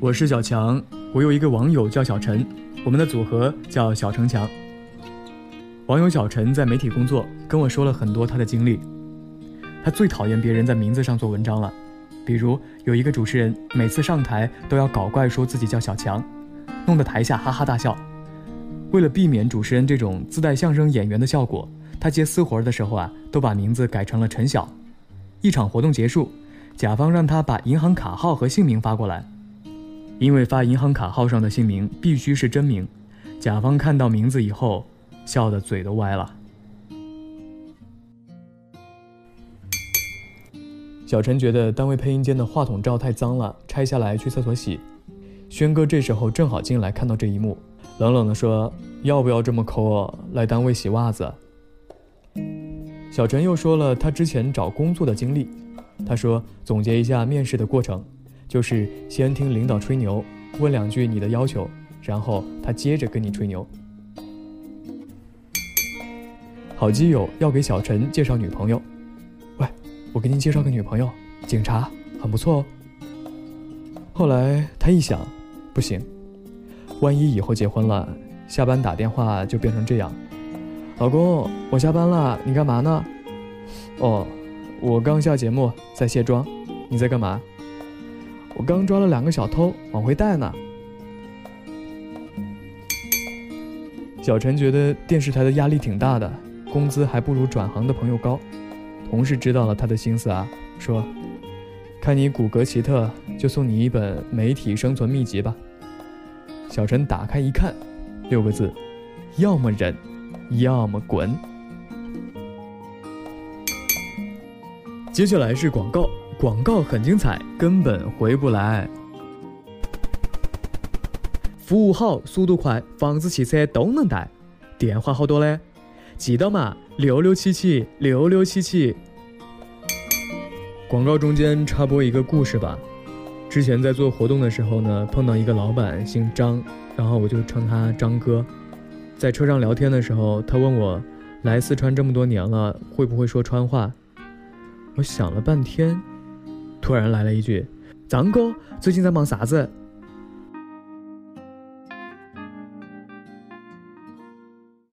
我是小强，我有一个网友叫小陈，我们的组合叫小城墙。网友小陈在媒体工作，跟我说了很多他的经历。他最讨厌别人在名字上做文章了，比如有一个主持人每次上台都要搞怪说自己叫小强，弄得台下哈哈大笑。为了避免主持人这种自带相声演员的效果，他接私活的时候啊，都把名字改成了陈晓。一场活动结束，甲方让他把银行卡号和姓名发过来。因为发银行卡号上的姓名必须是真名，甲方看到名字以后，笑得嘴都歪了。小陈觉得单位配音间的话筒罩太脏了，拆下来去厕所洗。轩哥这时候正好进来，看到这一幕，冷冷地说：“要不要这么抠啊？来单位洗袜子。”小陈又说了他之前找工作的经历，他说总结一下面试的过程。就是先听领导吹牛，问两句你的要求，然后他接着跟你吹牛。好基友要给小陈介绍女朋友，喂，我给您介绍个女朋友，警察，很不错哦。后来他一想，不行，万一以后结婚了，下班打电话就变成这样，老公，我下班了，你干嘛呢？哦，我刚下节目，在卸妆，你在干嘛？我刚抓了两个小偷，往回带呢。小陈觉得电视台的压力挺大的，工资还不如转行的朋友高。同事知道了他的心思啊，说：“看你骨骼奇特，就送你一本媒体生存秘籍吧。”小陈打开一看，六个字：要么忍，要么滚。接下来是广告。广告很精彩，根本回不来。服务好，速度快，房子、汽车都能带。电话好多嘞，记得嘛，六六七七六六七七。广告中间插播一个故事吧。之前在做活动的时候呢，碰到一个老板姓张，然后我就称他张哥。在车上聊天的时候，他问我，来四川这么多年了，会不会说川话？我想了半天。突然来了一句：“张哥，最近在忙啥子？